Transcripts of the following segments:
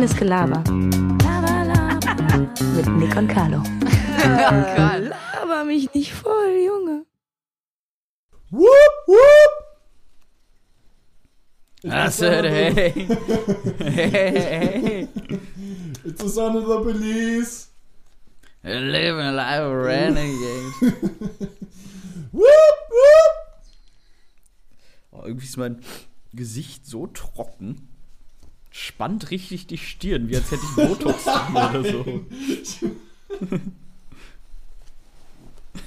Reines Gelaber. Mit Nick und Carlo. Laber mich nicht voll, Junge. Whoop, whoop. I said, hey. hey, hey, It's the son of the police. hey. Living a life of renegade. Whoop, whoop. Oh, irgendwie ist mein Gesicht so trocken. Spannt richtig die Stirn, wie als hätte ich Botox oder so.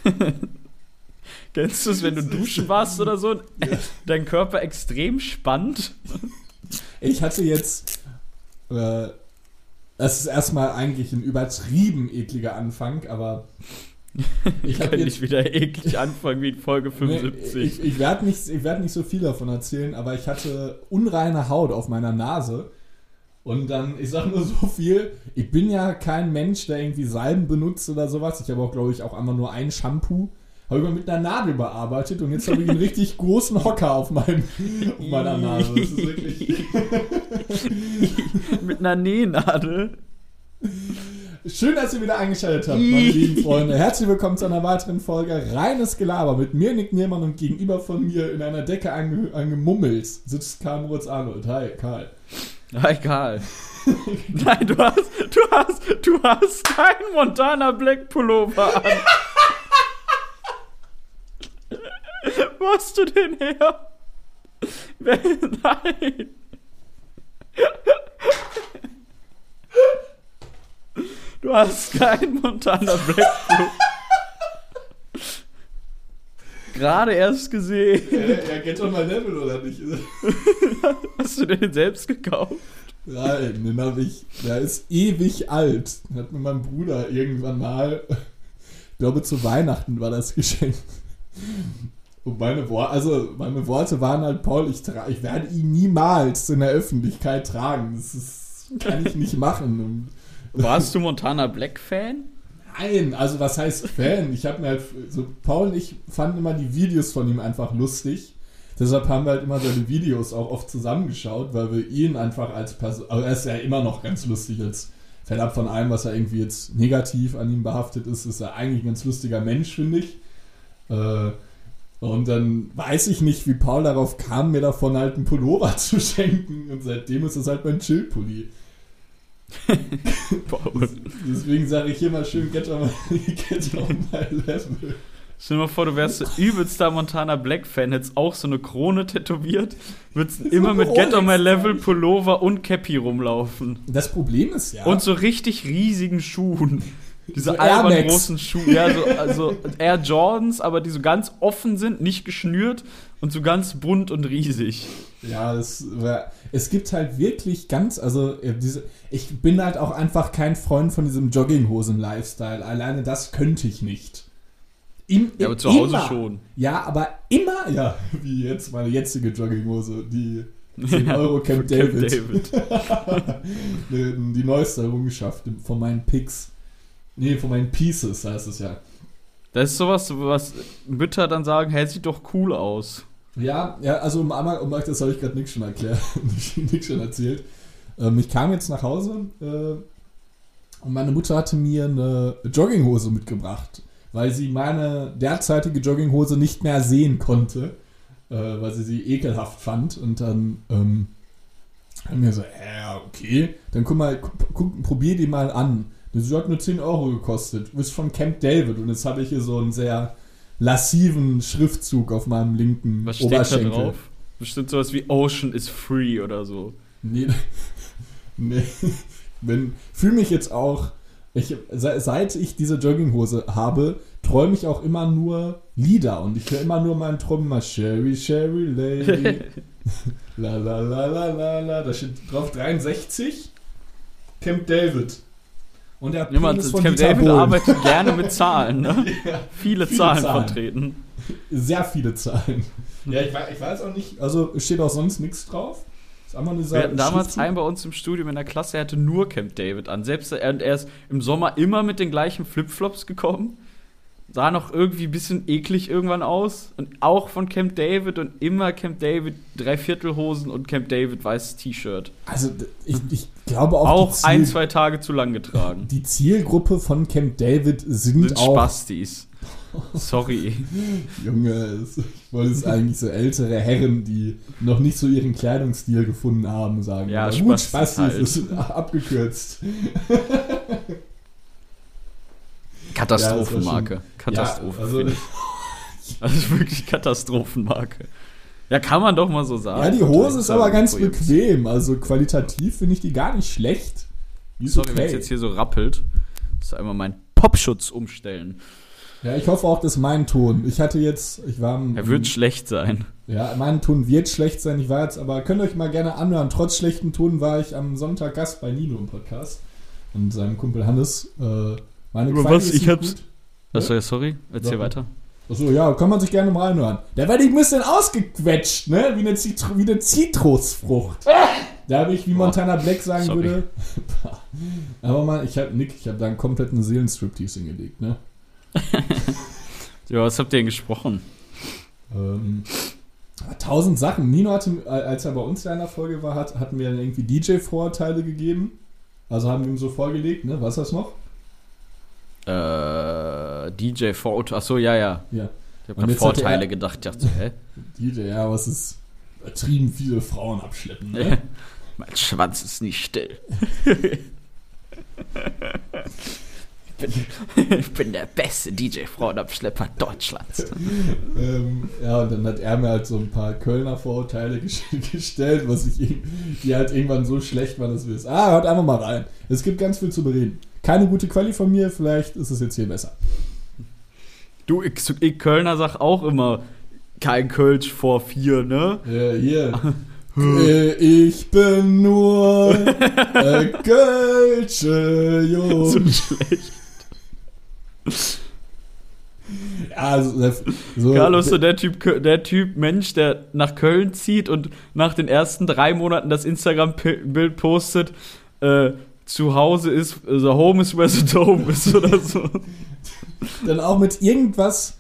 Kennst du es, wenn du duschen warst oder so? und Dein Körper extrem spannt. Ich hatte jetzt. Äh, das ist erstmal eigentlich ein übertrieben ekliger Anfang, aber. Ich habe Kann jetzt. ich wieder eklig anfangen wie in Folge Nee, 75. ich ich werde nicht, ich werd nicht so viel davon erzählen, aber ich hatte unreine Haut auf meiner Nase. Und dann, ich sag nur so viel, ich bin ja kein Mensch, der irgendwie Salben benutzt oder sowas. Ich habe auch, glaube ich, auch einmal nur ein Shampoo. Habe ich mal mit einer Nadel bearbeitet und jetzt habe ich einen richtig großen Hocker auf, meinem, auf meiner Nase. Das ist wirklich. Mit einer Nähnadel. Schön, dass ihr wieder eingeschaltet habt, meine lieben Freunde. Herzlich willkommen zu einer weiteren Folge Reines Gelaber mit mir, Nick Niermann, und gegenüber von mir in einer Decke ange angemummelt sitzt Karl Moritz Arnold. Hi, Karl. Ja, egal. Nein, du hast, du hast, du hast keinen Montana Black Pullover an. Wo hast du den her? Nein. Du hast keinen Montana Black Pullover. Gerade erst gesehen. Ja, geht doch mal Level, oder nicht? Hast du den selbst gekauft? Nein, den habe ich. Der ist ewig alt. Den hat mir mein Bruder irgendwann mal. Ich glaube, zu Weihnachten war das Geschenk. Und meine Worte, also meine Worte waren halt, Paul, ich, ich werde ihn niemals in der Öffentlichkeit tragen. Das ist, kann ich nicht machen. Und Warst du Montana Black Fan? Nein, also was heißt Fan? Ich habe mir halt, so Paul und ich fanden immer die Videos von ihm einfach lustig. Deshalb haben wir halt immer seine Videos auch oft zusammengeschaut, weil wir ihn einfach als Person, aber er ist ja immer noch ganz lustig als fernab von allem, was er irgendwie jetzt negativ an ihm behaftet ist, ist er eigentlich ein ganz lustiger Mensch, finde ich. Äh, und dann weiß ich nicht, wie Paul darauf kam, mir davon halt einen Pullover zu schenken. Und seitdem ist es halt mein Chillpulli. Deswegen sage ich hier mal schön, get on my, get on my level. Stell dir mal vor, du wärst so übelster Montana Black Fan, hättest auch so eine Krone tätowiert, würdest immer mit Get on My Level Pullover und Cappy rumlaufen. Das Problem ist ja. Und so richtig riesigen Schuhen. Diese So albern großen Schuhe. Ja, so, also Air Jordans, aber die so ganz offen sind, nicht geschnürt und so ganz bunt und riesig. Ja, es, es gibt halt wirklich ganz, also äh, diese, ich bin halt auch einfach kein Freund von diesem Jogginghosen-Lifestyle. Alleine das könnte ich nicht. Im, Ja, aber zu Hause immer. schon. Ja, aber immer, ja, wie jetzt meine jetzige Jogginghose, die 10 Ja, Euro Camp. David. die, die neueste Errungenschaft von meinen Picks. Nee, von meinen Pieces heißt es ja. Das ist sowas, was Mütter dann sagen, hey, sieht doch cool aus. Ja, ja, also um einmal, um das habe ich gerade nichts schon erklärt, nichts schon erzählt. Ähm, ich kam jetzt nach Hause äh, und meine Mutter hatte mir eine Jogginghose mitgebracht, weil sie meine derzeitige Jogginghose nicht mehr sehen konnte, äh, weil sie sie ekelhaft fand. Und dann ähm, haben wir so, ja, okay, dann guck mal, guck, probier die mal an. Das hat nur 10 Euro gekostet. Du bist von Camp David und jetzt habe ich hier so einen sehr lassiven Schriftzug auf meinem linken Was steht da Oberschenkel. drauf? Bestimmt sowas wie Ocean is free oder so. Nee, nee. Wenn, fühle mich jetzt auch, ich, se- seit ich diese Jogginghose habe, träume ich auch immer nur Lieder und ich höre immer nur meinen Traum mal Sherry, Sherry Lady. la la la la la la. Da steht drauf 63. Camp David. Und der Niemand, Penis von Camp Dieter David Bohlen. arbeitet gerne mit Zahlen, ne? Ja, Viele, Viele Zahlen, Zahlen. vertreten. sehr viele Zahlen. Ja, ich weiß, ich weiß auch nicht, also es steht auch sonst nichts drauf. Ist einmal dieser Wir hatten damals Schriftzug. einen bei uns im Studium in der Klasse, der hatte nur Camp David an. Selbst er, er ist im Sommer immer mit den gleichen Flipflops gekommen. Sah noch irgendwie ein bisschen eklig irgendwann aus. Und auch von Camp David und immer Camp David Dreiviertelhosen und Camp David weißes T-Shirt. Also ich, ich glaube auch, Auch Ziel, ein, zwei Tage zu lang getragen. die Zielgruppe von Camp David sind, Sind auch Spastis. Sorry. Junge, ich wollte es eigentlich so ältere Herren, die noch nicht so ihren Kleidungsstil gefunden haben, sagen. Ja, Aber gut, Spastis Spastis halt. ist abgekürzt. Katastrophenmarke. Ja, Katastrophe. Ja, also. Also wirklich Katastrophenmarke. Ja, kann man doch mal so sagen. ja, die Hose ist aber ganz bequem. Also qualitativ finde ich die gar nicht schlecht. Die Sorry, wenn es okay. jetzt hier so rappelt. Muss ich einmal meinen Popschutz umstellen. Ja, ich hoffe auch, dass mein Ton. Ich hatte jetzt, ich war Er wird schlecht sein. Ja, mein Ton wird schlecht sein. Ich war jetzt, aber könnt ihr euch mal gerne anhören. Trotz schlechten Ton war ich am Sonntag Gast bei Nino im Podcast und seinem Kumpel Hannes. Äh, meine Über was? Ich hab's- gut. Achso, ja, sorry. Erzähl Doch. weiter. Achso, ja, kann man sich gerne mal anhören. Der war ein bisschen ausgequetscht, ne? Wie eine, Zitru wie eine Zitrusfrucht. Da habe ich, wie Montana Black sagen Sorry. würde. aber mal, ich habe Nick, ich habe da einen kompletten Seelenstriptease hingelegt, ne? Ja, was habt ihr denn gesprochen? Ähm, tausend Sachen. Nino hatte, als er bei uns in einer Folge war, hat, hatten wir dann irgendwie DJ-Vorurteile gegeben. Also haben wir ihm so vorgelegt, ne? Was ist das noch? Äh, DJ Vorurteile. Achso, ja, ja. Ja. Ich hab Und grad jetzt hatte Vorteile er- gedacht. Ich dachte, hä? DJ, ja, was ist übertrieben viele Frauen abschleppen, ne? mein Schwanz ist nicht still. ich, bin, ich bin der beste DJ-Frauenabschlepper Deutschlands. ähm, ja, und dann hat er mir halt so ein paar Kölner Vorurteile ges- gestellt, was ich ihm- die halt irgendwann so schlecht waren, dass wir es. Ah, hört einfach mal rein. Es gibt ganz viel zu bereden. Keine gute Quali von mir, vielleicht ist es jetzt hier besser. Du, ich, ich Kölner sag auch immer kein Kölsch vor vier, ne? Äh, hier. Äh, ich bin nur äh, Kölsche Jung. So schlecht. Ja, also, so, Carlos, so der Typ, der Typ Mensch, der nach Köln zieht und nach den ersten drei Monaten das Instagram-Bild postet, äh, zu Hause ist, the home is where the dome ist oder so. dann auch mit irgendwas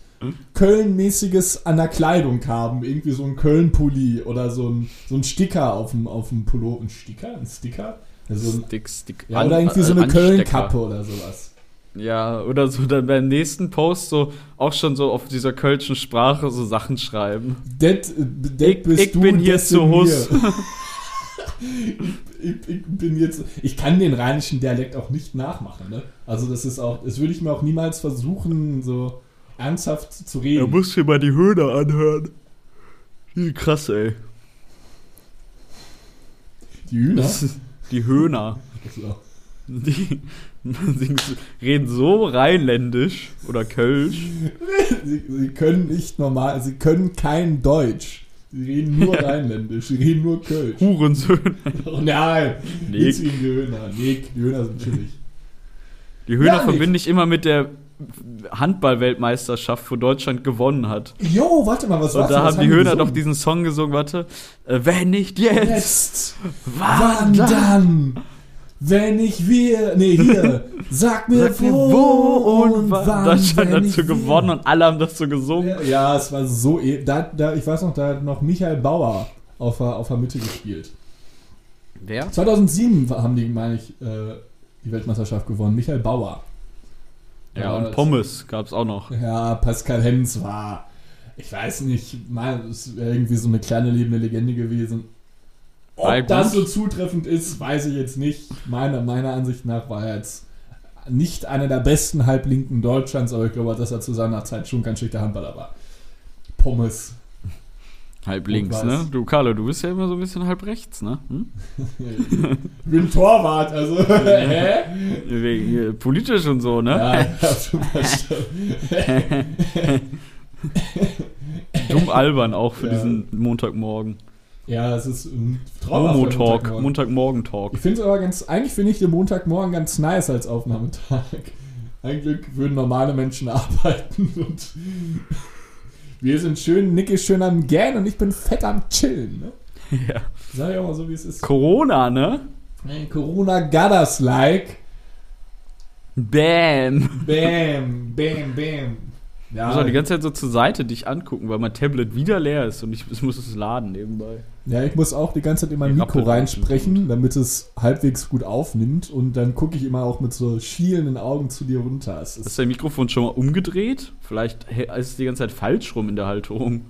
Köln-mäßiges an der Kleidung haben. Irgendwie so ein Köln-Pulli oder so ein, so ein Sticker auf dem, auf dem Pullover. Ein Sticker? Ein Sticker? Also ein, Stick, Stick, ja, oder irgendwie so eine. Köln-Kappe oder sowas. Ja, oder so dann beim nächsten Post so auch schon so auf dieser kölschen Sprache so Sachen schreiben. Det, det Ich- bist ich du, bin hier zu Hus. ich, ich bin jetzt. Ich kann den rheinischen Dialekt auch nicht nachmachen, ne? Also das ist auch. Das würde ich mir auch niemals versuchen, so ernsthaft zu reden. musst dir mal die Höhner anhören. Wie krass, ey. Die Hühner. Die Höhner. So. Die, die reden so rheinländisch oder kölsch. Sie, sie können nicht normal, sie können kein Deutsch. Sie reden nur rheinländisch, sie reden nur Kölsch. Hurensöhne. Oh nein, nichts gegen die Höhner. Nick, die Höhner sind chillig. Die Höhner Ja, verbinde ich immer mit der Handball-Weltmeisterschaft, wo Deutschland gewonnen hat. Jo, warte mal, was Und war's da denn? Was haben die Höhner gesungen? doch diesen Song gesungen, warte. Äh, wenn nicht jetzt, Jetzt, wann wann dann? dann? Wenn ich wir, nee, hier, sag mir, Sag mir wo, wo und wann. Deutschland hat wir. gewonnen und alle haben das so gesungen. Ja, ja, es war so, e da, da, ich weiß noch, da hat noch Michael Bauer auf der, auf der Mitte gespielt. Wer? 2007 haben die, meine ich, äh, die Weltmeisterschaft gewonnen. Michael Bauer. Ja, und Pommes gab es auch noch. Ja, Pascal Hens war, ich weiß nicht, mal, wäre irgendwie so eine kleine lebende Legende gewesen. Ob das so zutreffend ist, weiß ich jetzt nicht. Meiner, meiner Ansicht nach war er jetzt nicht einer der besten Halblinken Deutschlands, aber ich glaube, dass er zu seiner Zeit schon kein schlechter Handballer war. Pommes. Halb Und links, weiß. ne? Du, Carlo, du bist ja immer so ein bisschen halb rechts, ne? Hm? Ich bin Torwart, also. Hä? Wegen, äh, Politisch und so, ne? Ja, verstanden. Dumm albern auch für Ja. diesen Montagmorgen. Ja, es ist ein traumhafter Momo-Talk, Montagmorgen. Montagmorgen-Talk. Ich finde es aber ganz, eigentlich finde ich den Montagmorgen ganz nice als Aufnahmetag. Ein Glück würden normale Menschen arbeiten und wir sind schön, Nick ist schön am Gähnen und ich bin fett am Chillen. Ne? Ja. Sag ich auch mal so, wie es ist. Corona, ne? Corona got us like. Bam. Bam, bam, bam. Ich muss auch die ganze Zeit so zur Seite dich angucken, weil mein Tablet wieder leer ist und ich, ich muss es laden nebenbei. Ja, ich muss auch die ganze Zeit in mein Mikro reinsprechen, damit es halbwegs gut aufnimmt. Und dann gucke ich immer auch mit so schielenden Augen zu dir runter. Es ist, du dein Mikrofon schon mal umgedreht? Vielleicht ist es die ganze Zeit falsch rum in der Halterung.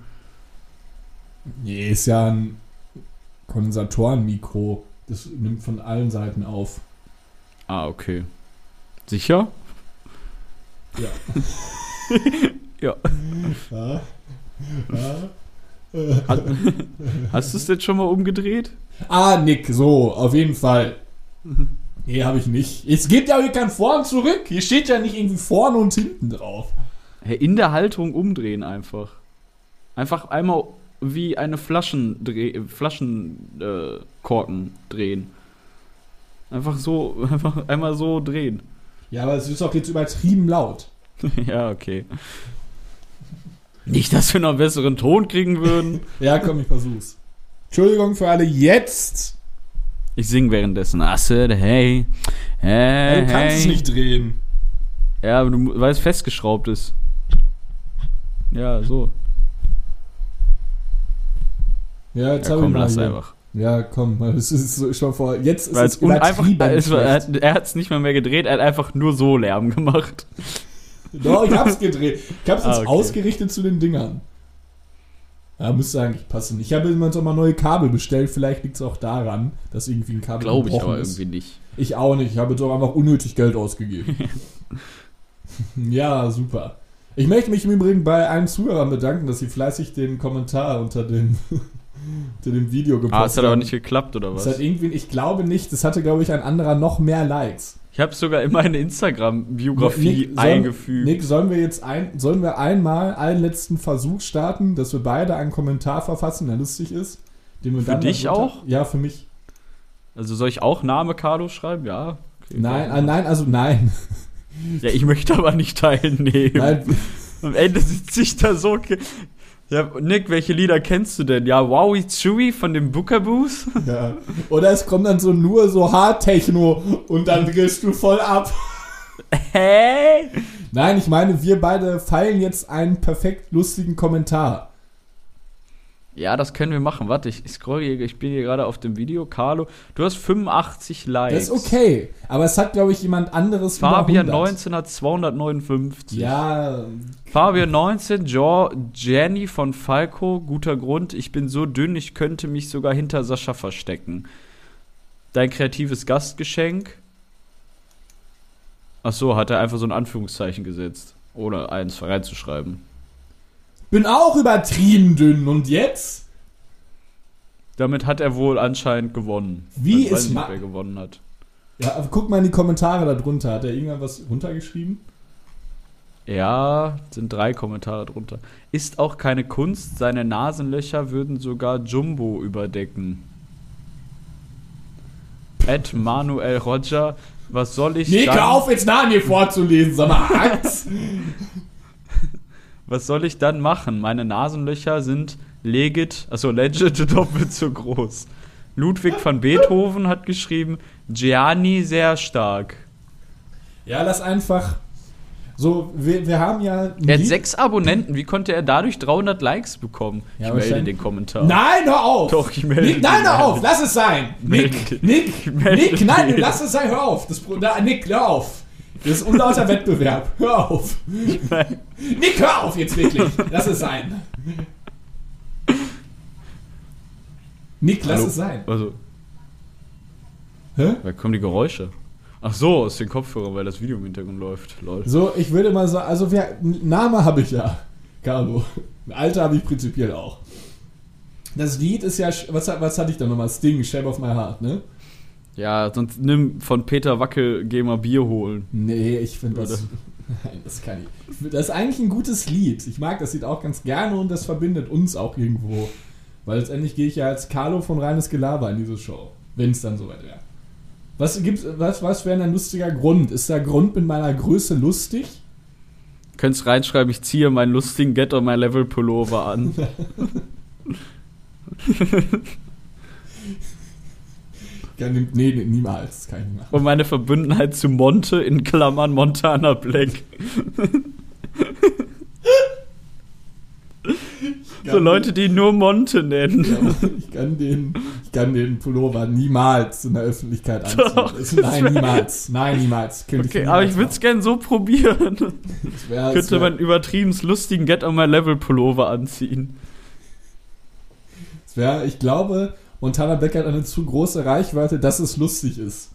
nee, ist ja ein Kondensatorenmikro. Das nimmt von allen Seiten auf. Ah, okay. Sicher? Ja. Ja. ja. ja. Hat, hast du es jetzt schon mal umgedreht? Ah, Nick, so, auf jeden Fall. Nee, habe ich nicht. Es gibt ja hier kein Vor und zurück. Hier steht ja nicht irgendwie vorne und hinten drauf. In der Halterung umdrehen einfach. Einfach einmal wie eine Flaschenkorken äh, Korken drehen. Einfach so, einfach einmal so drehen. Ja, aber es ist doch jetzt übertrieben laut. ja, okay. Nicht, dass wir noch einen besseren Ton kriegen würden. Ja, komm, ich versuch's. Entschuldigung für alle jetzt. Ich sing währenddessen. I said, hey, Ja, hey, du kannst hey. es nicht drehen. Ja, aber du, weil es festgeschraubt ist. Ja, so. Ja, jetzt Ja, komm, lass hier. einfach. Ja, komm, es ist so schon vor. Jetzt ist Weil es es einfach, es, er schlecht. hat er hat's nicht mal mehr gedreht, er hat einfach nur so Lärm gemacht. Doch, ich hab's gedreht. Ich hab's jetzt Ah, okay. ausgerichtet zu den Dingern. Ja, müsste eigentlich passen. Ich habe immer so mal neue Kabel bestellt. Vielleicht liegt es auch daran, dass irgendwie ein Kabel Glaube ich aber ist. irgendwie nicht. Ich auch nicht. Ich habe doch einfach unnötig Geld ausgegeben. ja, super. Ich möchte mich im Übrigen bei allen Zuhörern bedanken, dass sie fleißig den Kommentar unter dem, unter dem Video gepostet Ah, es hat aber haben. nicht geklappt, oder was? hat irgendwie, ich glaube nicht, das hatte, glaube ich, ein anderer noch mehr Likes. Ich habe sogar in meine Instagram-Biografie Nick, eingefügt. Nick, sollen wir jetzt ein, sollen wir einmal einen letzten Versuch starten, dass wir beide einen Kommentar verfassen, der lustig ist? Den wir Für dann dich auch? Ja, für mich. Also soll ich auch Name Carlo schreiben? Ja. Okay, Nein, äh, nein, also nein. Ja, ich möchte aber nicht teilnehmen. nein. Am Ende sitze ich da so. Ja, Nick, welche Lieder kennst du denn? Ja, Wowie Chewy von dem Bookaboos? Ja. Oder es kommt dann so nur so Hardtechno und dann drehst du voll ab. Hä? Nein, ich meine, wir beide feilen jetzt einen perfekt lustigen Kommentar. Ja, das können wir machen. Warte, ich, scroll hier, ich bin hier gerade auf dem Video. Carlo, du hast 85 Likes. Das ist okay. Aber es hat, glaube ich, jemand anderes Fabian über 100. 19 hat 259. Ja, Fabian 19, jo, Jenny von Falco, guter Grund. Ich bin so dünn, ich könnte mich sogar hinter Sascha verstecken. Dein kreatives Gastgeschenk. Ach so, hat er einfach so ein Anführungszeichen gesetzt, ohne eins reinzuschreiben. Bin auch übertrieben dünn. Und jetzt? Damit hat er wohl anscheinend gewonnen. Wie ich weiß ist nicht, ma- wer gewonnen hat. Ja, aber guck mal in die Kommentare darunter. Hat er irgendwann was runtergeschrieben? Ja, sind drei Kommentare drunter. Ist auch keine Kunst, seine Nasenlöcher würden sogar Jumbo überdecken. Ed Manuel Roger, was soll ich Nee, dann, hör auf, jetzt nach mir vorzulesen. Sag mal, Angst. was soll ich dann machen? Meine Nasenlöcher sind legit, also legit doppelt so groß. Ludwig van Beethoven hat geschrieben, Gianni sehr stark. Ja, lass einfach. So, wir, wir haben ja. Er hat sechs Abonnenten, wie konnte er dadurch 300 Likes bekommen? Ja, ich melde den Kommentar. Nein, hör auf! Doch, ich melde Nick, nein, hör auf! Lass es sein! Nick. Nick, melde Nick, nein, lass es sein, hör auf! Das, da, Nick, hör auf! Das ist unlauter Wettbewerb. Hör auf! Nick, hör auf jetzt wirklich! Lass es sein! Nick, lass Hallo? es sein! Also, Hä? woher kommen die Geräusche? Ach so, aus den Kopfhörern, weil das Video im Hintergrund läuft. Lol. So, ich würde mal sagen, also wer, Name habe ich ja, Carlo. Alter habe ich prinzipiell auch. Das Lied ist ja, was, was hatte ich da nochmal? Sting, Shape of My Heart, ne? Ja, sonst nimm von Peter Wackel, geh mal Bier holen. Nee, ich finde das. Nein, das kann ich. Das ist eigentlich ein gutes Lied. Ich mag das Lied auch ganz gerne und das verbindet uns auch irgendwo. Weil letztendlich gehe ich ja als Carlo von reines Gelaber in diese Show. Wenn es dann soweit wäre. Was gibt's, was, was wäre ein lustiger Grund? Ist der Grund mit meiner Größe lustig? Könntest reinschreiben, ich ziehe meinen lustigen Get on my Level Pullover an. Ja, nee, nee, niemals. Das kann ich nicht machen. Und meine Verbundenheit zu Monte in Klammern Montana Black. So Leute, die nur Monte nennen. Ja, ich, kann den, ich kann den Pullover niemals in der Öffentlichkeit anziehen. Doch, Es- Nein, niemals. Nein, niemals. Könnte Okay, niemals aber ich würde es gern so probieren. wär- Könnte wär- man übertrieben lustigen Get on my Level Pullover anziehen. es ich glaube, Montana Black hat eine zu große Reichweite, dass es lustig ist.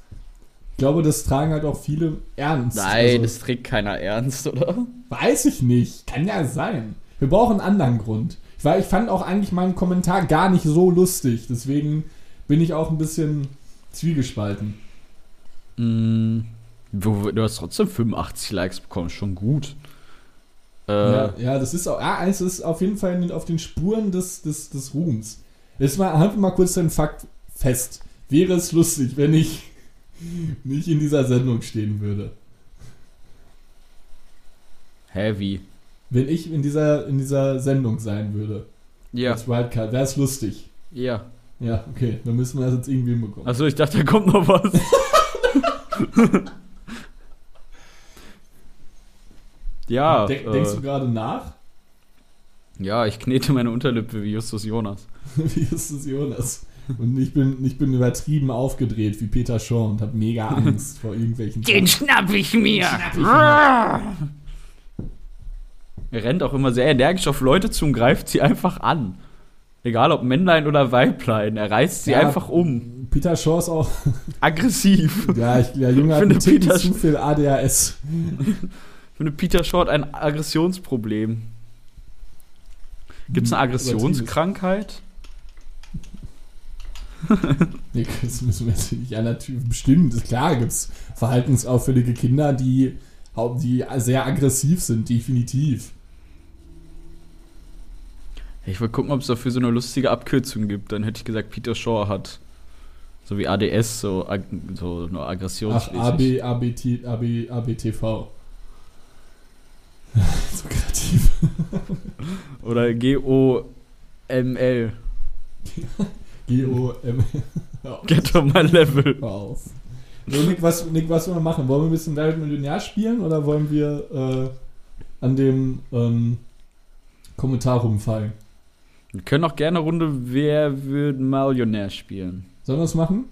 Ich glaube, das tragen halt auch viele ernst. Also, trägt keiner ernst, oder? weiß ich nicht. Kann ja sein. Wir brauchen einen anderen Grund. Weil ich fand auch eigentlich meinen Kommentar gar nicht so lustig. Deswegen bin ich auch ein bisschen zwiegespalten. Mm, du, hast trotzdem 85 Likes bekommen, schon gut. Äh, Ja, ja, das ist auch, ja, es ist auf jeden Fall auf den Spuren des, des, des Ruhms. Jetzt mal, halten wir mal kurz den Fakt fest. Wäre es lustig, wenn ich nicht in dieser Sendung stehen würde? Heavy. Wenn ich in dieser, in dieser Sendung sein würde, Ja, als Wildcard, wäre es lustig. ja. Ja, okay, dann müssen wir das jetzt irgendwie hinbekommen. Achso, ich dachte, da kommt noch was. ja, Denk, denkst äh, du gerade nach? Ja, ich knete meine Unterlippe wie Justus Jonas. Wie ist es Jonas? Und ich bin, ich bin übertrieben aufgedreht wie Peter Shaw und habe mega Angst vor irgendwelchen schnapp ich mir. Er rennt auch immer sehr energisch auf Leute zu und greift sie einfach an. Egal ob Männlein oder Weiblein, er reißt sie Ja. einfach um. Peter Shaw ist auch Aggressiv. Ja, ich, der Junge hat Peter- zu viel ADHS. Ich finde Peter Short ein Aggressionsproblem. Gibt es eine Aggressionskrankheit? Nee, das müssen wir jetzt nicht aller Typen bestimmen. Klar, gibt es verhaltensauffällige Kinder, die, die sehr aggressiv sind, definitiv. Ich will gucken, ob es dafür so eine lustige Abkürzung gibt. Dann hätte ich gesagt, Peter Shaw hat so wie ADS, so, ag so eine Ach, Aggressionsfähigkeit. AB, ABT, AB, ABTV. Kreativ. Oder G-O-M-L. G-O-M. Get on my level. Hör auf. So, Nick, was, Nick, was wollen wir machen? Wollen wir ein bisschen wird Millionär spielen oder wollen wir äh, an dem ähm, Kommentar rumfallen? Wir können auch gerne eine Runde Wer wird Millionär spielen. Sollen wir es machen?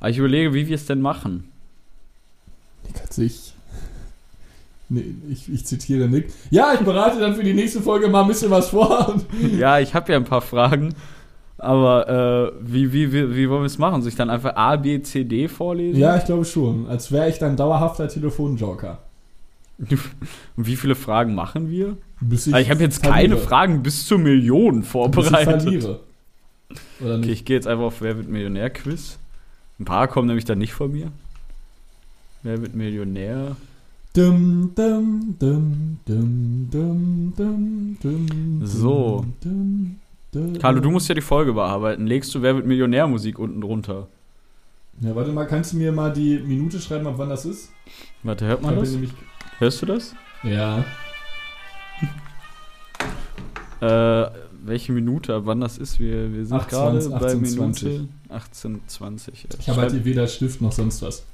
Aber ich überlege, wie wir es denn machen. Nick hat sich. Nee, ich, ich zitiere Nick. Ja, ich bereite dann für die nächste Folge mal ein bisschen was vor. Ja, ich habe ja ein paar Fragen. Aber äh, wie, wie, wie, wie wollen wir es machen? Soll ich dann einfach A, B, C, D vorlesen? ja, ich glaube schon. Als wäre ich dann dauerhafter Telefonjoker. Und wie viele Fragen machen wir? Bis Also ich habe jetzt verliere. keine Fragen bis zur Million Bis ich vorbereitet. verliere. Oder Okay, nicht? ich gehe jetzt einfach auf Wer wird Millionär-Quiz. Ein paar kommen nämlich dann nicht von mir. Wer wird Millionär? Dum, dum, dum, dum, dum, dum, dum, So. Carlo, du musst ja die Folge bearbeiten. Legst du Wer wird Millionär-Musik unten drunter? Ja, warte mal, kannst du mir mal die Minute schreiben, ab wann das ist? Warte, hört man das? Hörst du das? Ja. Äh, welche Minute, ab wann das ist? Wir, wir sind 18, gerade bei 18, Minute 18.20. Ich habe halt weder Stift noch sonst was.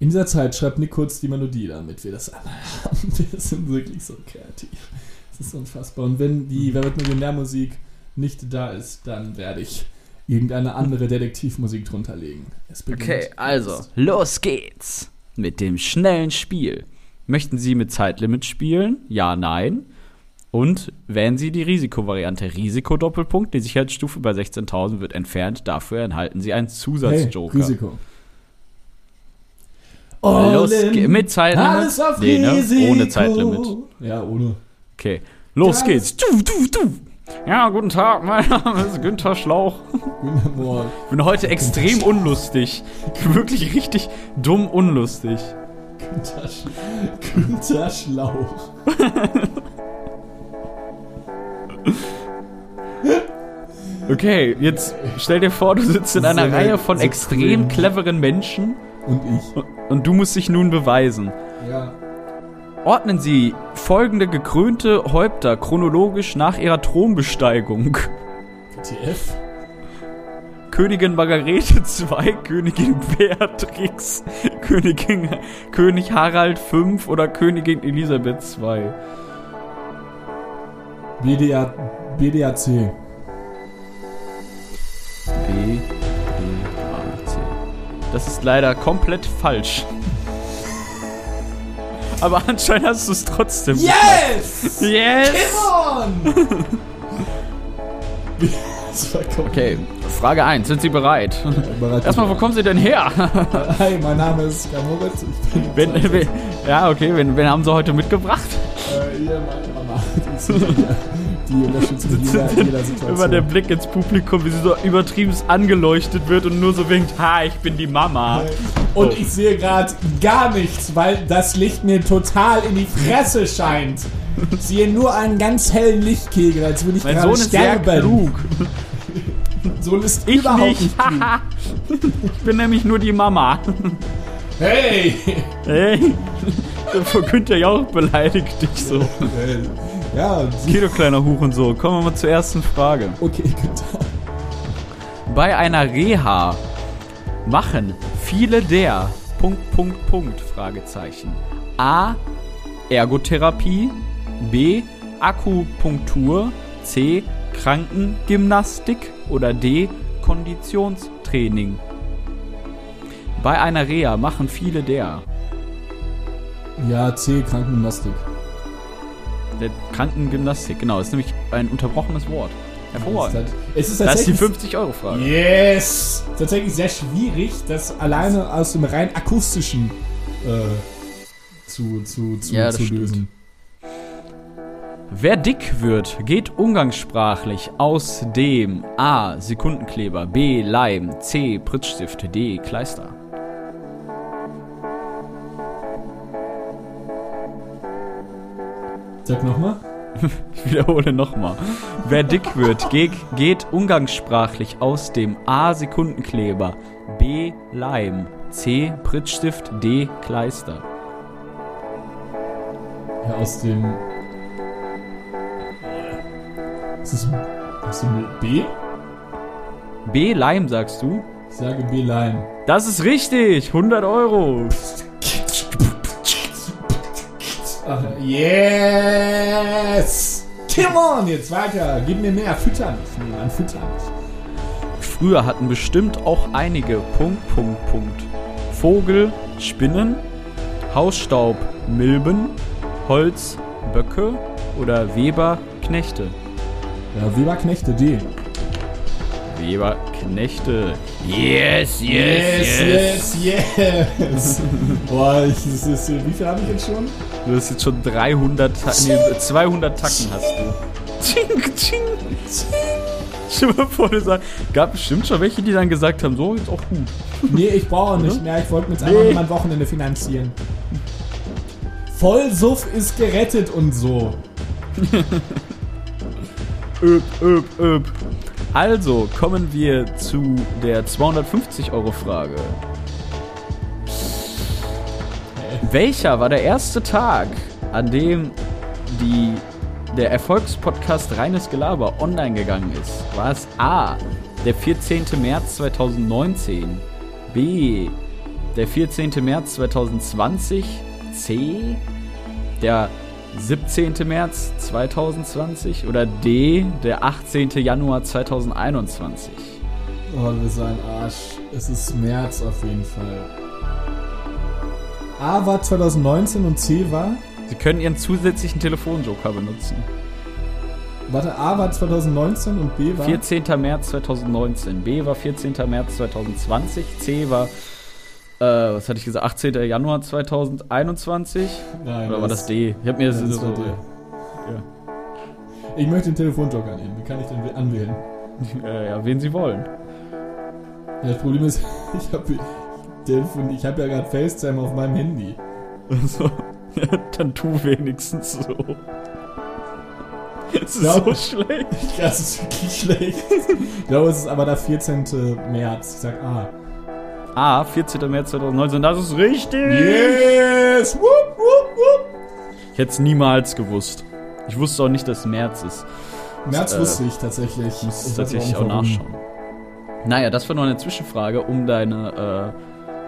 In dieser Zeit schreibt Nick kurz die Melodie, damit wir das alle haben. Wir sind wirklich so kreativ. Das ist unfassbar. Und wenn die Wer wird Millionär-Musik nicht da ist, dann werde ich irgendeine andere Detektivmusik drunter legen. Okay, also, los geht's mit dem schnellen Spiel. Möchten Sie mit Zeitlimit spielen? Ja, nein. Und wählen Sie die Risikovariante. Risiko-Doppelpunkt. Die Sicherheitsstufe bei 16.000 wird entfernt. Dafür erhalten Sie einen Hey, Zusatzjoker. Risiko. Los All ge- mit Zeitlimit? Alles auf Nee, ne? Ohne Zeitlimit. Ja, ohne. Okay, los Das- geht's. Du, du, du. Ja, guten Tag, mein Name ist Günther Schlauch. Ich bin heute extrem unlustig. Wirklich richtig dumm unlustig. Günther, Sch Günther Schlauch. Okay, jetzt stell dir vor, du sitzt in einer So Reihe von extrem cleveren Menschen Und ich. Und du musst dich nun beweisen. Ja. Ordnen Sie folgende gekrönte Häupter chronologisch nach ihrer Thronbesteigung. WTF? Königin Margarete II, Königin Beatrix, Königin, König Harald V oder Königin Elisabeth II. BDA, BDAC. B. Das ist leider komplett falsch. Aber anscheinend hast du es trotzdem. Yes! Yes! Come on! Okay, Frage 1. Sind Sie bereit? bereit. Erstmal, wo kommen Sie denn her? Hi, mein Name ist Kamoritz. Ich bin Wen, wen, ja, okay, wen, wen haben Sie heute mitgebracht? äh, hier meine Mama. Die, unterstützt mich jeder, jeder Situation. Immer der Blick ins Publikum, wie sie so übertrieben angeleuchtet wird und nur so winkt, ha, ich bin die Mama. Und Oh. ich sehe gerade gar nichts, weil das Licht mir total in die Fresse scheint. Ich sehe nur einen ganz hellen Lichtkegel, als würde ich Mein gerade Sohn ist sehr sterben. klug. Sohn ist Ich überhaupt nicht. nicht klug. ich bin nämlich nur die Mama. Hey! Hey, davor Günther Jauch beleidigt dich so. Ja, Geh, du kleiner Hurensohn. Kommen wir mal zur ersten Frage. okay, gut. Bei einer Reha machen viele der Punkt, Punkt, Punkt, Fragezeichen. A. Ergotherapie. B. Akupunktur. C. Krankengymnastik. Oder D. Konditionstraining. Bei einer Reha machen viele der. Ja, C, Krankengymnastik. Der Krankengymnastik, genau. Ist nämlich ein unterbrochenes Wort. Hervorragend. Es ist Das ist die tatsächlich 50-Euro-Frage. Yes! Tatsächlich sehr schwierig, das alleine aus dem rein akustischen äh, zu, zu, zu, Ja, zu stimmt. lösen. Wer dick wird, geht umgangssprachlich aus dem A. Sekundenkleber, B. Leim, C. Prittstift, D. Kleister. Sag nochmal. Ich wiederhole nochmal. Wer dick wird, geht, geht umgangssprachlich aus dem A. Sekundenkleber, B. Leim, C. Prittstift, D. Kleister. Ja, aus dem. Ist das aus dem B? B. Leim, sagst du? Ich sage B-Line. Das ist richtig! 100 Euro! Ach, yes! Come on, jetzt weiter. Gib mir mehr. Fütter mich. Nee, man, fütter mich. Früher hatten bestimmt auch einige Punkt, Punkt, Punkt. Vogel, Spinnen, Hausstaub, Milben, Holz, Böcke oder Weber, Knechte. Ja, Weber Knechte D. Weber, Knechte. Yes, yes, yes. Boah, ich, das ist, wie viel habe ich jetzt schon? Du hast jetzt schon 300, Ta nee, 200 Tacken hast du. Tsching, tsching, tsching. Stell mal vor, du sagst, gab bestimmt schon welche, die dann gesagt haben, so, jetzt auch gut. Nee, ich brauche nicht mehr. Ich wollte mir jetzt einfach Nee. mein Wochenende finanzieren. Vollsuff ist gerettet und so. Öp, öp, öp. Also kommen wir zu der 250 Euro Frage. Welcher war der erste Tag, an dem die, der Erfolgspodcast Reines Gelaber online gegangen ist? War es A, der 14. März 2019, B, der 14. März 2020, C, der 17. März 2020 oder D, der 18. Januar 2021? Oh, wir sind ein Arsch. Es ist März auf jeden Fall. A war 2019 und C war. Sie können Ihren zusätzlichen Telefonjoker benutzen. Warte, A war 2019 und B war. 14. März 2019, B war 14. März 2020, C war, äh, was hatte ich gesagt, 18. Januar 2021 Nein, oder war das D? Ich habe mir das, das so, D. Ich möchte den Telefonjoker nehmen. Wie kann ich den anwählen? äh, ja, wen Sie wollen. Ja, das Problem ist, ich habe ich hab ja gerade FaceTime auf meinem Handy. Also, dann tu wenigstens so. Es ist Ja. so schlecht. Das ist wirklich schlecht. ich glaube, es ist aber der 14. März. Ich sag A. A, 14. März 2019, das ist richtig! Yes! Wupp, wupp, wupp. Ich hätte es niemals gewusst. Ich wusste auch nicht, dass März ist. März Äh, wusste ich tatsächlich. Ich muss Ich tatsächlich auch nachschauen. Naja, das war nur eine Zwischenfrage, um deine,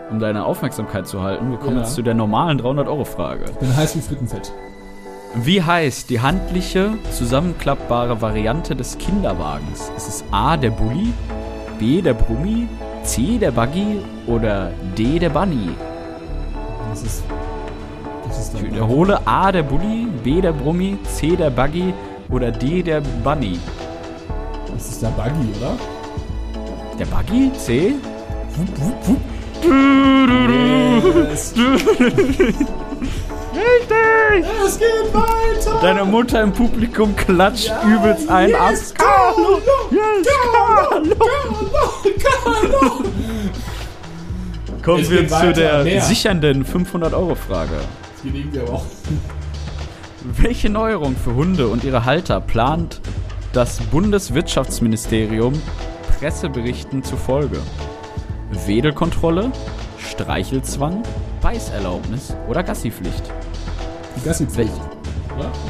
äh, um deine Aufmerksamkeit zu halten. Wir kommen Ja. jetzt zu der normalen 300-Euro-Frage. Ich bin heiß wie Frittenfett. Wie heißt die handliche, zusammenklappbare Variante des Kinderwagens? Ist es A, der Bulli, B, der Brummi, C, der Buggy oder D, der Bunny? Das ist. Das ist Ich der wiederhole A, der Bulli, B, der Brummi, C, der Buggy oder D, der Bunny. Das ist der Buggy, oder? Der Buggy? C? Yes. Richtig! Es geht weiter! Deine Mutter im Publikum klatscht übelst ein ab. Carlo! Yes, Carlo! Carlo! Kommen wir zu der mehr. sichernden 500-Euro-Frage. Hier liegen wir aber auch. Welche Neuerung für Hunde und ihre Halter plant das Bundeswirtschaftsministerium Presseberichten zufolge? Wedelkontrolle, Streichelzwang, Beißerlaubnis oder Gassipflicht? Die Gassi-Pflicht.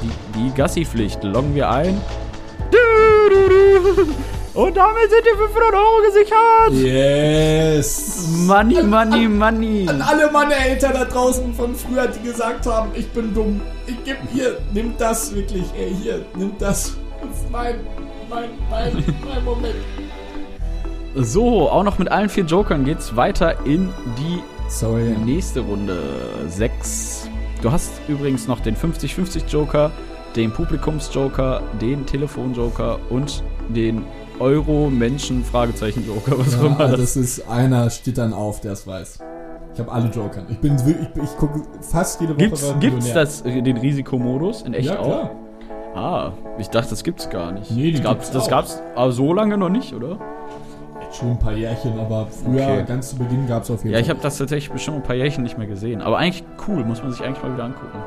Die, die Gassipflicht loggen wir ein. Und damit sind die 500 Euro gesichert. Yes! Money, money, money. An alle meine Eltern da draußen von früher, die gesagt haben, ich bin dumm. Ich geb hier, nimm das wirklich, ey, hier, nimm das. Das ist mein, mein, mein, mein Moment. So, auch noch mit allen vier Jokern geht's weiter in die Sorry. nächste Runde. Sechs. Du hast übrigens noch den 50-50 Joker, den Publikums-Joker, den Telefon-Joker und den Euro-Menschen-Fragezeichen-Joker, was auch Ja, immer das ist, einer steht dann auf, der es weiß. Ich habe alle Joker. Ich bin wirklich, ich, ich gucke fast jede Woche Gibt's, gibt's das, äh, den Risikomodus in echt Ja, auch? Ah, ich dachte, das gibt's gar nicht. Nee, das gab's, das auch. gab's aber so lange noch nicht, oder? Schon ein paar Jährchen, aber früher, Okay. ganz zu Beginn gab es auf jeden Ja, ich Fall. habe das tatsächlich bestimmt ein paar Jährchen nicht mehr gesehen. Aber eigentlich cool, muss man sich eigentlich mal wieder angucken.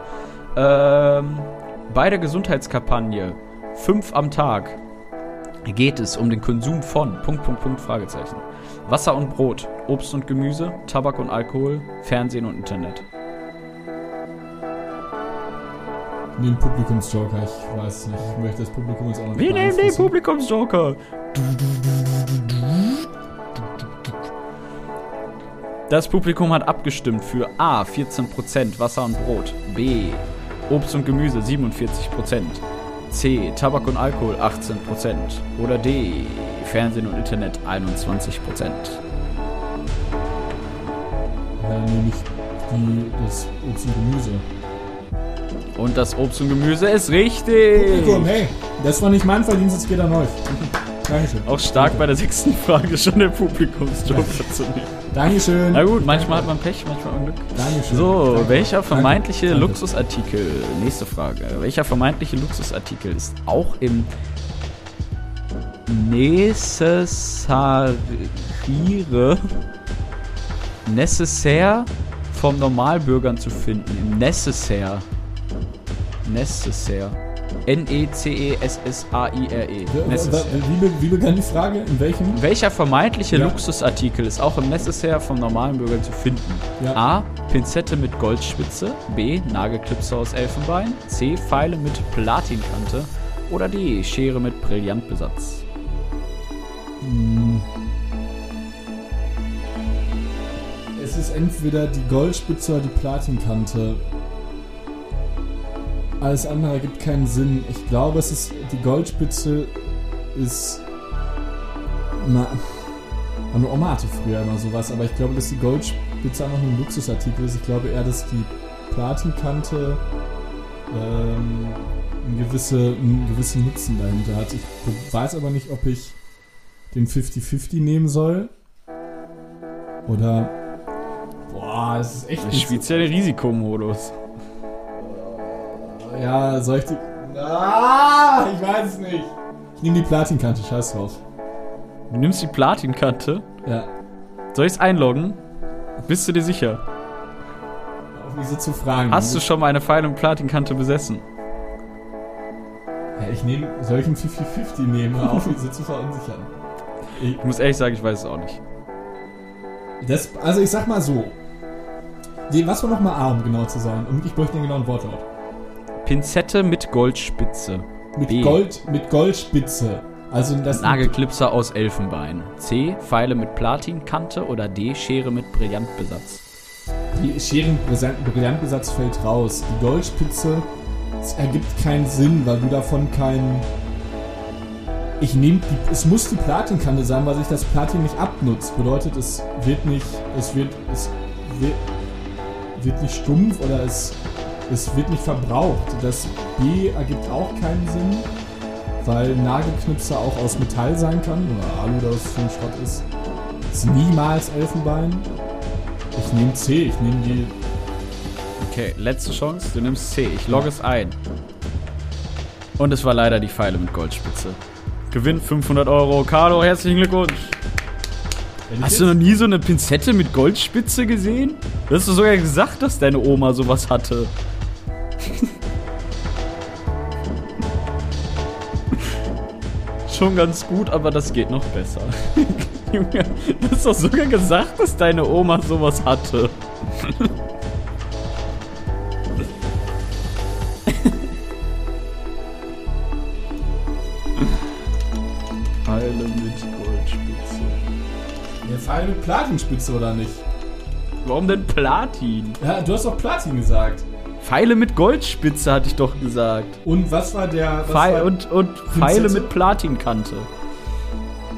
Ähm, bei der Gesundheitskampagne 5 am Tag geht es um den Konsum von Punkt, Punkt, Punkt, Fragezeichen. Wasser und Brot, Obst und Gemüse, Tabak und Alkohol, Fernsehen und Internet. Den Publikumsjoker, ich weiß nicht. Ich möchte das Publikum jetzt auch noch Wir nehmen den. Publikumsjoker. Das Publikum hat abgestimmt für A 14% Wasser und Brot, B Obst und Gemüse 47%, C Tabak und Alkohol 18% oder D Fernsehen und Internet 21%. Ja, nehme ich die, das Obst und Gemüse. Und das Obst und Gemüse ist richtig. Publikum, hey, das war nicht mein Verdienst, es geht an euch. Dankeschön. Auch stark bei der sechsten Frage schon der Publikumsjoker zu nehmen. Dankeschön. Na gut, manchmal hat man Pech, manchmal Unglück. Dankeschön. So, Danke. welcher vermeintliche Danke. Luxusartikel, nächste Frage, welcher vermeintliche Luxusartikel ist auch im Necessariere Necessaire vom Normalbürgern zu finden? Im Necessaire. Necessaire. E N-E-C-E-S-S-A-I-R-E. Wie, be- wie begann die Frage? In welchem? Welcher vermeintliche Ja. Luxusartikel ist auch im Necessaire vom normalen Bürger zu finden? Ja. A. Pinzette mit Goldspitze. B. Nagelklipse aus Elfenbein. C. Pfeile mit Platinkante. Oder D. Schere mit Brillantbesatz. Hm. Es ist entweder die Goldspitze oder die Platinkante. Alles andere ergibt keinen Sinn. Ich glaube, es ist die Goldspitze ist. Na, meine Oma hatte früher immer sowas, aber ich glaube, dass die Goldspitze einfach nur ein Luxusartikel ist. Ich glaube eher, dass die Platinkante ähm, einen, gewisse, einen gewissen Nutzen dahinter hat. Ich weiß aber nicht, ob ich den 50-50 nehmen soll. Oder. Boah, das ist echt spielst ja den Risikomodus. Ja, soll ich die. Ah, ich weiß es nicht. Ich nehme die Platinkante, scheiß drauf. Du nimmst die Platinkante. Ja. Soll ich es einloggen? Bist du dir sicher? Auf diese zu fragen. Hast du schon mal eine Pfeil- und Platinkante besessen? Ja, ich nehme. Soll ich einen 50-50 nehmen? Hör auf, diese zu verunsichern. Ich, Ich muss ehrlich sagen, ich weiß es auch nicht. das, also, ich sag mal so. Die, was war nochmal A, um genau zu sein? Und ich bräuchte den genauen Wortlaut. Pinzette mit Goldspitze. Mit B. Gold, mit Goldspitze. Also das Nagelklipser aus Elfenbein. C. Pfeile mit Platinkante oder D. Schere mit Brillantbesatz. Die Scheren Brillantbesatz fällt raus. Die Goldspitze ergibt keinen Sinn, weil du davon keinen. Ich nehme die. Es muss die Platinkante sein, weil sich das Platin nicht abnutzt. Bedeutet, es wird nicht. Es wird. Es wird, wird nicht stumpf oder es. Es wird nicht verbraucht. Das B ergibt auch keinen Sinn, weil Nagelknipser auch aus Metall sein kann oder Alu, das so ein Schrott ist. Ist niemals Elfenbein. Ich nehme C, ich nehme die. Okay, letzte Chance. Du nimmst C. Ich logge es ein. Und es war leider die Pfeile mit Goldspitze. Gewinn 500 Euro. Carlo, herzlichen Glückwunsch. Hast du noch nie so eine Pinzette mit Goldspitze gesehen? Du hast doch sogar gesagt, dass deine Oma sowas hatte. Schon ganz gut, aber das geht noch besser. Junge, du hast doch sogar gesagt, dass deine Oma sowas hatte. Pfeile mit Goldspitze. Ja, Pfeil mit Platinspitze oder nicht? Warum denn Platin? Ja, du hast doch Platin gesagt. Pfeile mit Goldspitze hatte ich doch gesagt. Und was war der. Was Pfeil war, und, und Pfeile mit Platinkante.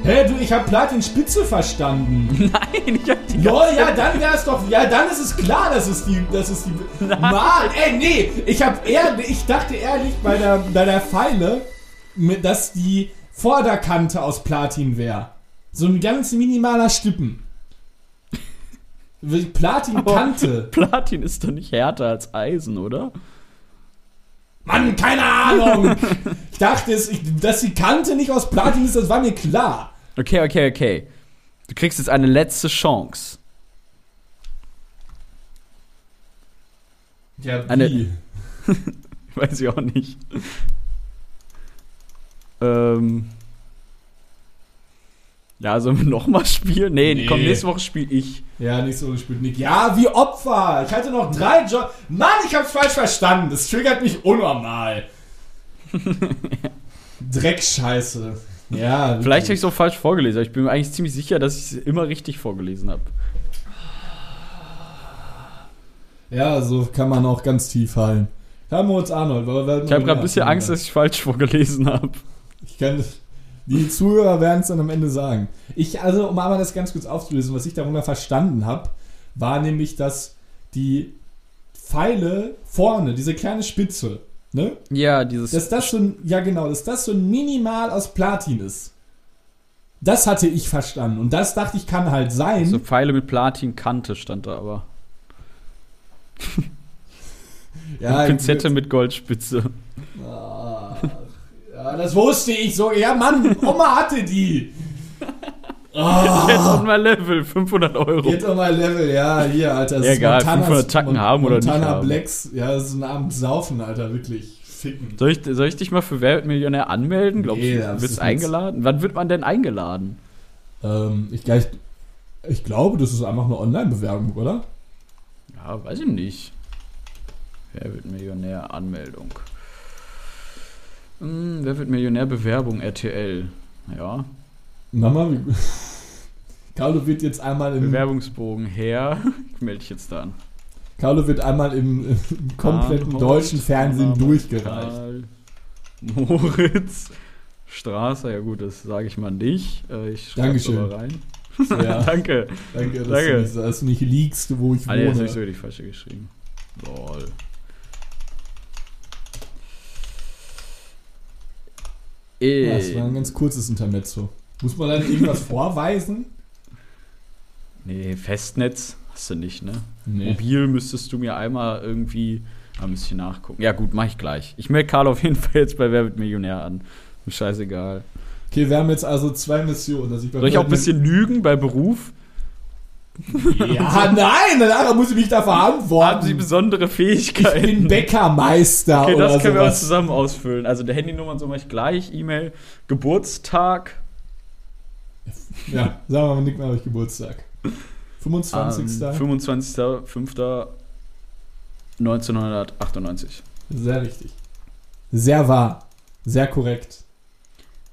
Hä, du, ich hab Platinspitze verstanden. Nein, ich hab die Lol, ja, dann wäre es doch. Ja, dann ist es klar, dass es die. Dass es die Mann, ey, nee. Ich hab eher. Ich dachte ehrlich bei der, bei der Pfeile, dass die Vorderkante aus Platin wäre. So ein ganz minimaler Stippen. Platinkante. Platin ist doch nicht härter als Eisen, oder? Mann, keine Ahnung. Ich dachte, es, ich, dass die Kante nicht aus Platin ist, das war mir klar. Okay, okay, okay. Du kriegst jetzt eine letzte Chance. Ja, Eine- wie? Weiß ich auch nicht. Ähm. Ja, sollen wir nochmal spielen? Nee, Nee. komm, nächste Woche spiele ich. Ja, nicht so gespielt, Nick. Ja, wie Opfer. Ich hatte noch drei Jobs. Mann, ich hab's falsch verstanden. Das triggert mich unnormal. Dreckscheiße. Ja, Vielleicht habe ich es auch falsch vorgelesen, aber ich bin mir eigentlich ziemlich sicher, dass ich es immer richtig vorgelesen habe. Ja, so kann man auch ganz tief fallen. Wir uns Arnold. Ich habe gerade ein bisschen Angst, dass ich falsch vorgelesen habe. Ich kann. Die Zuhörer werden es dann am Ende sagen. Ich, also, um aber das ganz kurz aufzulösen, was ich darunter verstanden habe, war nämlich, dass die Pfeile vorne, diese kleine Spitze, ne? Ja, dieses. Dass das so ein, ja genau, dass das so ein Minimal aus Platin ist. Das hatte ich verstanden. Und das dachte ich kann halt sein. so Pfeile mit Platinkante stand da aber. ja, Pinzette mit Goldspitze. Ah, ja, das wusste ich so. Ja, Mann, Oma hatte die. Ah, Jetzt my Level, 500 Euro. Geht doch mal Level, ja, hier, Alter. Ja, egal, Montanas- 500 Tacken haben oder nicht Montana haben. Blacks, ja, das ist ein Abend saufen, Alter, wirklich. Ficken. Soll ich, soll ich dich mal für Wer wird Millionär anmelden? Glaubst Nee, du, wirst jetzt- eingeladen? Wann wird man denn eingeladen? Ähm, ich, gleich, ich glaube, das ist einfach eine Online-Bewerbung, oder? Ja, weiß ich nicht. Wer wird Millionär? Anmeldung. Hm, wer wird Millionär? Bewerbung RTL. Ja. Mama, wie. Carlo wird jetzt einmal im. Bewerbungsbogen her. Ich melde dich jetzt da an. Carlo wird einmal im, im kompletten Arnold, deutschen Fernsehen Arnold, durchgereicht. Moritz. Straße, ja gut, das sage ich mal nicht. Äh, Ich schreibe aber rein. Ja, Danke. danke, dass, Danke. Du dass du nicht liegst, wo ich Ah, nee, das habe wohne. ich sogar die falsche geschrieben. Lol. Ja, das war ein Äh, ganz kurzes Intermezzo. Muss man dann irgendwas vorweisen? nee, Festnetz hast du nicht, ne? Nee. Mobil müsstest du mir einmal irgendwie. Da müsste ich nachgucken. Ja, gut, mach ich gleich. Ich melde Karl auf jeden Fall jetzt bei Wer wird Millionär an. Mir scheißegal. Okay, wir haben jetzt also zwei Missionen. Soll ich auch ein bisschen lügen bei Beruf? Ja, nein, danach muss ich mich da verantworten. Haben Sie besondere ich Fähigkeiten? bin Bäckermeister Okay, das können wir uns sowas. zusammen ausfüllen. Also der Handynummer und so mache ich gleich. E-Mail, Geburtstag. Ja, sagen wir mal, Nick, habe ich Geburtstag. 25. Ähm, 25.05.1998. Sehr richtig. Sehr wahr. Sehr korrekt.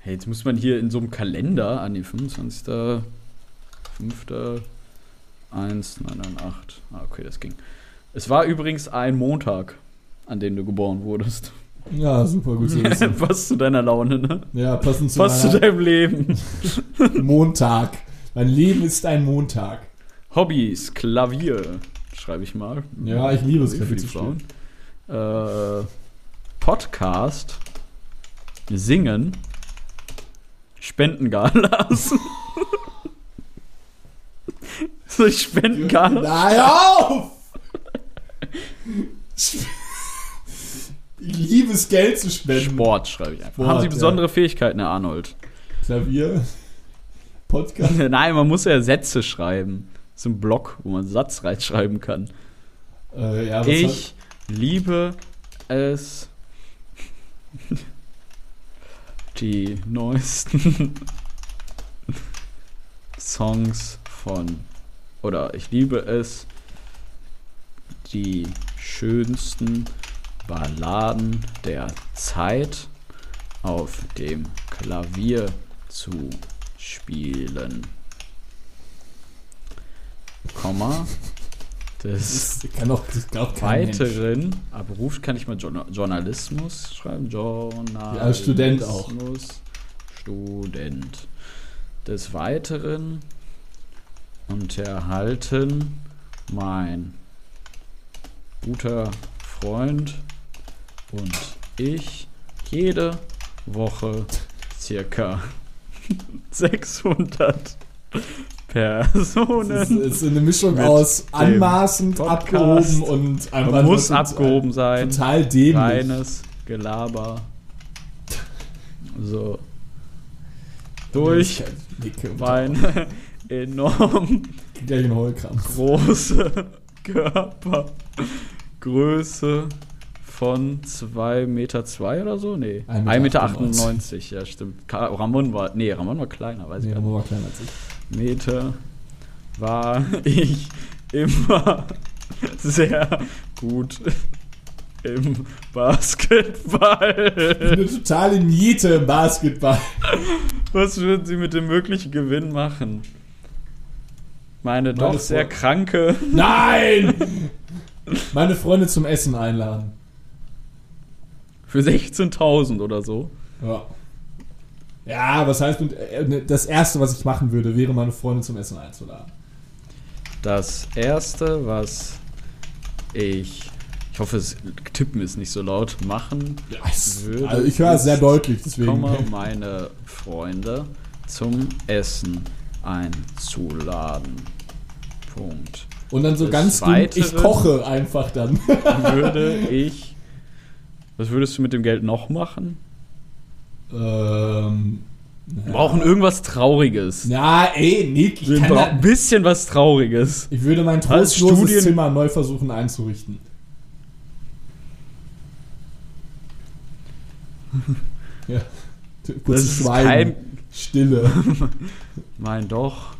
Hey, jetzt muss man hier in so einem Kalender an die 25. 5. 1, 9, 9, 8. Ah, okay, das ging. Es war übrigens ein Montag, an dem du geboren wurdest. Ja, super gut zu wissen. Passt zu deiner Laune, ne? Ja, passend zu Passt zu deinem Leben. Montag. Mein Leben ist ein Montag. Hobbys, Klavier, schreibe ich mal. Ja, ich liebe es, Klavier zu spielen. Äh, Podcast, Singen, Spendengalas. Soll ich Spendengalas? Nein, auf! Ich liebe es, Geld zu spenden. Sport schreibe ich einfach. Sport, Haben Sie ja. besondere Fähigkeiten, Herr Arnold? Klavier, Podcast. Nein, man muss ja Sätze schreiben. So ein Block, wo man Satz reinschreiben kann. Äh, ja, Ich liebe es, die neuesten Songs von, oder ich liebe es, die schönsten Balladen der Zeit auf dem Klavier zu spielen. Komma. Mensch. weiteren, aber Beruf kann ich mal Journa- Journalismus schreiben. Journalismus. Ja, Student auch. Student. Des Weiteren unterhalten mein guter Freund und ich jede Woche circa 600 Personen. Es ist, ist eine Mischung aus anmaßend, abgehoben und einfach Man muss abgehoben sein. Total dämlich. Reines Gelaber. So. Durch Dicke und meine enorm große Körpergröße von 2,2 Meter zwei oder so? Nee. 1,98 1,98 Meter, 98, ja stimmt. Ramon war, nee, Ramon war kleiner, weiß ich Nee, gar aber nicht. war kleiner als ich. Meter war ich immer sehr gut im Basketball. Eine totale Niete im Basketball. Was würden Sie mit dem möglichen Gewinn machen? Meine doch Meine sehr kranke. Nein! Meine Freunde zum Essen einladen. Für 16.000 oder so. Ja. Ja, was heißt, äh, das erste, was ich machen würde, wäre meine Freunde zum Essen einzuladen. Das erste, was ich. Ich hoffe, es tippen ist nicht so laut. Machen Ja, es, Würde also ich höre es sehr deutlich, deswegen. Komma, meine Freunde zum Essen einzuladen. Punkt. Und dann so Des ganz dumm, ich koche einfach dann. Würde ich. Was würdest du mit dem Geld noch machen? ähm, Wir brauchen irgendwas Trauriges. Na, ey, Nick, ich, Wir brauchen ein bisschen was Trauriges. ich würde mein trostloses Zimmer neu versuchen einzurichten. ja. Das Kurzes ist Schweigen. Stille. mein doch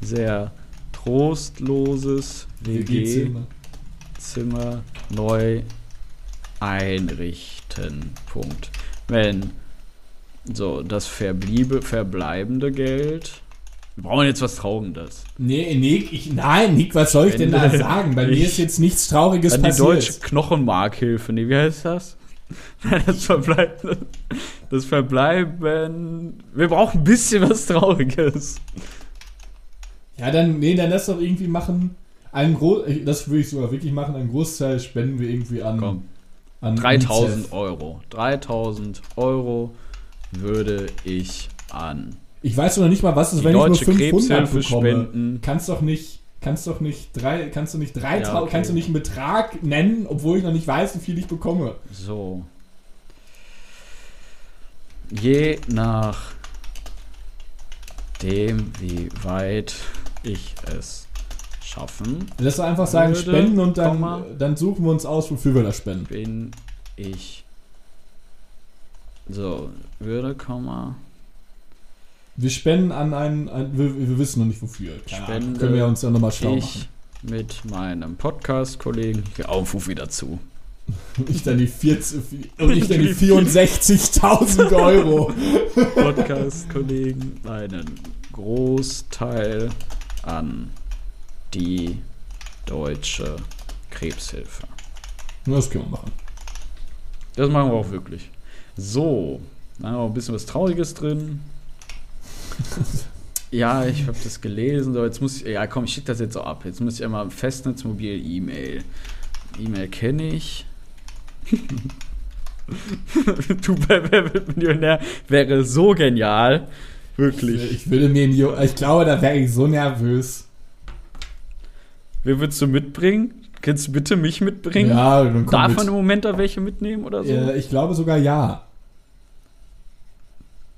sehr trostloses WG-Zimmer. WG-Zimmer neu einrichten. Punkt. Wenn so das verbliebe, verbleibende Geld. Wir brauchen jetzt was Trauriges. Nee, Nick, ich, nein, Nick, was soll ich denn da sagen? Bei mir ist jetzt nichts Trauriges Dann die passiert. deutsche Knochenmarkhilfe. Nee, wie heißt das? Das verbleibende. Das Verbleiben. Wir brauchen ein bisschen was Trauriges. Ja, dann, nee, dann lass doch irgendwie machen. Einen Gro das würde ich sogar wirklich machen. Einen Großteil spenden wir irgendwie an. Komm. an 3000 UNICEF. Euro. 3000 Euro würde ich an Ich weiß noch nicht mal, was ist, die wenn ich nur deutsche 500 Krebshilfe bekomme. spenden. Kannst doch nicht, kannst doch nicht drei, kannst du nicht drei, Ja, okay. kannst du nicht einen Betrag nennen, obwohl ich noch nicht weiß, wie viel ich bekomme. So. Je nach dem, wie weit ich es schaffen, Lass doch einfach sagen, Würde, spenden und dann, Komma. dann suchen wir uns aus, wofür wir das spenden. bin ich. So, würde, Komma. Wir spenden an einen, ein, wir, wir wissen noch nicht wofür. Keine Ahnung. Spende Können wir uns ja nochmal schlau ich machen. mit meinem Podcast-Kollegen. Aufruf wieder zu. Und ich dann die 40, und ich dann die 64.000 Euro. Podcast-Kollegen einen Großteil an die deutsche Krebshilfe. Das können wir machen. Das machen wir auch wirklich. So, dann haben wir ein bisschen was Trauriges drin. Ja, ich habe das gelesen. So, jetzt muss ich. Ja, komm, ich schicke das jetzt auch ab. Jetzt muss ich einmal Festnetz, Mobil, E-Mail. E-Mail kenne ich. du bei Wer wird Millionär wäre so genial. Wirklich. Ich würde mir, in die- ich glaube, da wäre ich so nervös. Wer würdest du mitbringen? Kannst du bitte mich mitbringen? Ja, dann komm Darf mit. man im Moment da welche mitnehmen oder so? Äh, ich glaube sogar ja.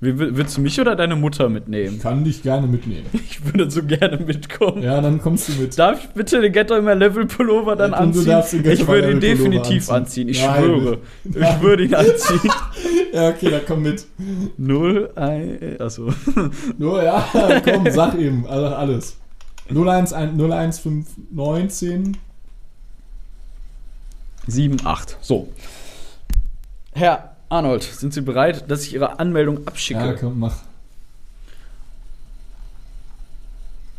Wie, willst du mich oder deine Mutter mitnehmen? Ich kann dich gerne mitnehmen. Ich würde so gerne mitkommen. Ja, dann kommst du mit. Darf ich bitte den Get My Level Pullover dann Und du anziehen? darfst den ich würde ihn definitiv anziehen. anziehen, ich Nein. schwöre. Nein. Ich würde ihn anziehen. Ja, okay, dann komm mit. Null, ein, achso. Nur, ja, komm, sag eben. Also alles. 011 01519. 7, 8. So. Herr Arnold, sind Sie bereit, dass ich Ihre Anmeldung abschicke? Ja, komm, mach.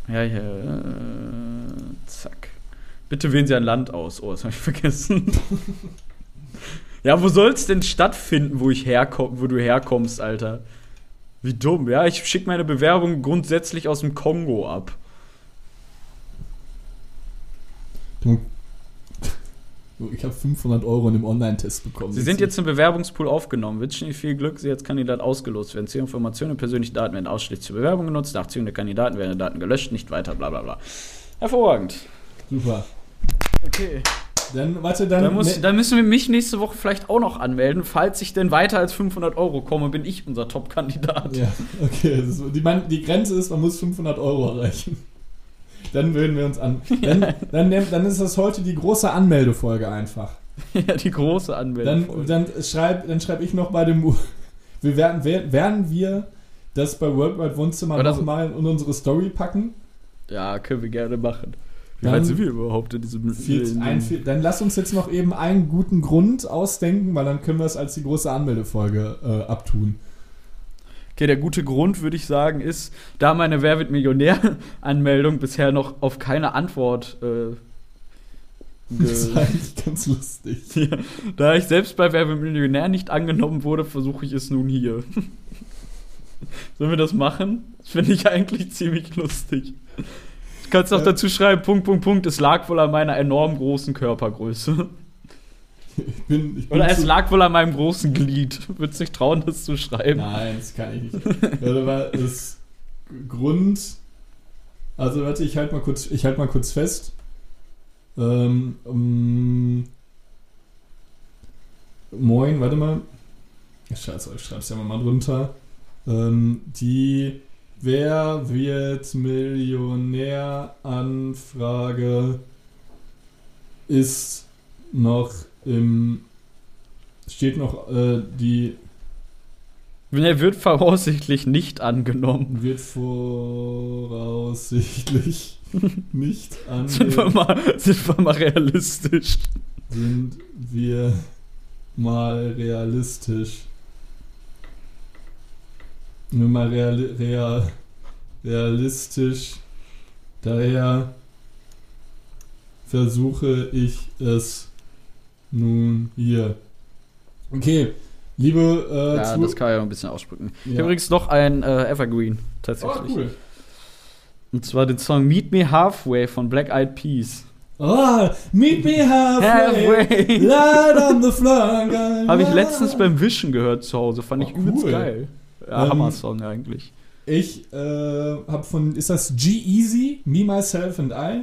Ja, ja. äh, Zack. Bitte wählen Sie ein Land aus. Oh, das habe ich vergessen. ja, wo soll es denn stattfinden, wo ich herkomm, wo du herkommst, Alter? Wie dumm. Ja, ich schicke meine Bewerbung grundsätzlich aus dem Kongo ab. Du, ich habe 500 Euro in dem Online-Test bekommen. Sie sind jetzt im Bewerbungspool aufgenommen. Wünschen Ihnen viel Glück. Sie als Kandidat ausgelost werden. Zu Informationen und persönliche Daten werden ausschließlich zur Bewerbung genutzt. Nach Ziehung der Kandidaten werden die Daten gelöscht, nicht weiter, bla bla bla. Hervorragend. Super. Okay. Dann, warte, dann. Dann, muss, dann müssen wir mich nächste Woche vielleicht auch noch anmelden. Falls ich denn weiter als 500 Euro komme, bin ich unser Top-Kandidat. Ja, okay. Ist, die, man, die Grenze ist, man muss 500 Euro erreichen. Dann würden wir uns an. Dann, dann, nehm- dann ist das heute die große Anmeldefolge einfach. Ja, die große Anmeldung. Dann, dann schreibe dann schreib ich noch bei dem. Wir werden, wer- werden wir das bei Worldwide Wohnzimmer nochmal in unsere Story packen? ja, können wir gerne machen. Wie Dann- weit sind wir überhaupt in diesem Viel, in- ein, viel, dann lass uns jetzt noch eben einen guten Grund ausdenken, weil dann können wir es als die große Anmeldefolge äh, abtun. Okay, der gute Grund, würde ich sagen, ist, da meine Wer wird Millionär-Anmeldung bisher noch auf keine Antwort äh, Das ist ge eigentlich ganz lustig. Ja, da ich selbst bei Wer wird Millionär nicht angenommen wurde, versuche ich es nun hier. Sollen wir das machen? Das finde ich eigentlich ziemlich lustig. Du kannst auch Ja. dazu schreiben, Punkt, Punkt, Punkt, es lag wohl an meiner enorm großen Körpergröße. Ich bin, ich bin Oder es lag wohl an meinem großen Glied. Würdest dich trauen, das zu schreiben? Nein, das kann ich nicht. Warte mal, das Grund. Also warte, ich halte mal kurz, ich halt mal kurz fest. Ähm, um, moin, warte mal. Scheiße, ich schreib's ja mal drunter. Ähm, die Wer wird Millionär-Anfrage ist noch im steht noch äh, die Er wird voraussichtlich nicht angenommen. wird voraussichtlich nicht Sind wir angenommen. mal, sind wir mal realistisch. Sind wir mal realistisch. Nur mal reali real realistisch. Daher versuche ich es nun hier. Okay, liebe äh, Ja, Zu- das kann ich auch ein bisschen aussprücken. Ich Ja. habe übrigens noch ein äh, Evergreen, Oh, tatsächlich. cool. Und zwar den Song Meet Me Halfway von Black Eyed Peas. Ah, meet me halfway. Halfway. Light on the floor. Habe ich letztens beim Wischen gehört zu Hause. Fand ich Oh, übelst cool. geil. Ja, Ähm, Hammer-Song eigentlich. Ich äh, habe von, ist das G-Easy? Me, Myself and I?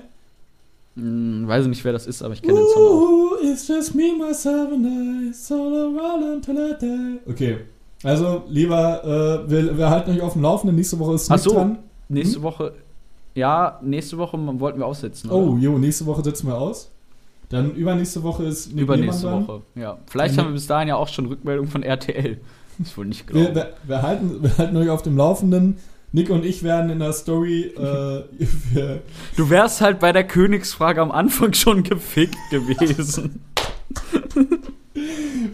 Hm, weiß nicht, wer das ist, aber ich kenne den Song auch. It's just me, myself and I, around until I die. Okay, also lieber, äh, wir, wir halten euch auf dem Laufenden. Nächste Woche ist Ach so. dran. Nächste Woche, ja, nächste Woche wollten wir aussetzen. Oh, oder? jo, nächste Woche setzen wir aus. Dann übernächste Woche ist Nick Übernächste dran. Woche. Ja. Vielleicht Mhm. haben wir bis dahin ja auch schon Rückmeldung von RTL. Ist wohl nicht Wir, glauben. wir, wir, halten, wir halten euch auf dem Laufenden. Nick und ich werden in der Story äh, Du wärst halt bei der Königsfrage am Anfang schon gefickt gewesen.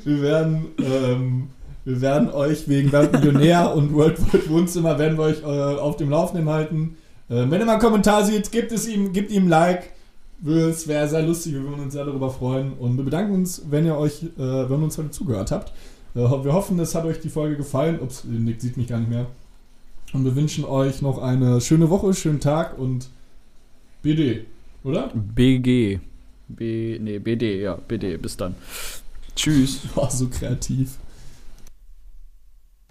Wir werden, ähm, wir werden euch wegen Millionär und Worldwide Wohnzimmer werden wir euch äh, auf dem Laufenden halten. Äh, wenn ihr mal einen Kommentar seht, gebt es ihm, gebt ihm ein Like. Es wäre sehr lustig, wir würden uns sehr darüber freuen. Und wir bedanken uns, wenn ihr euch, äh, wenn ihr uns heute zugehört habt. Äh, wir hoffen, es hat euch die Folge gefallen. Ups, Nick sieht mich gar nicht mehr. Und wir wünschen euch noch eine schöne Woche, schönen Tag und BD, oder? BG. B, nee, BD, ja, BD. Bis dann. Tschüss. War so kreativ.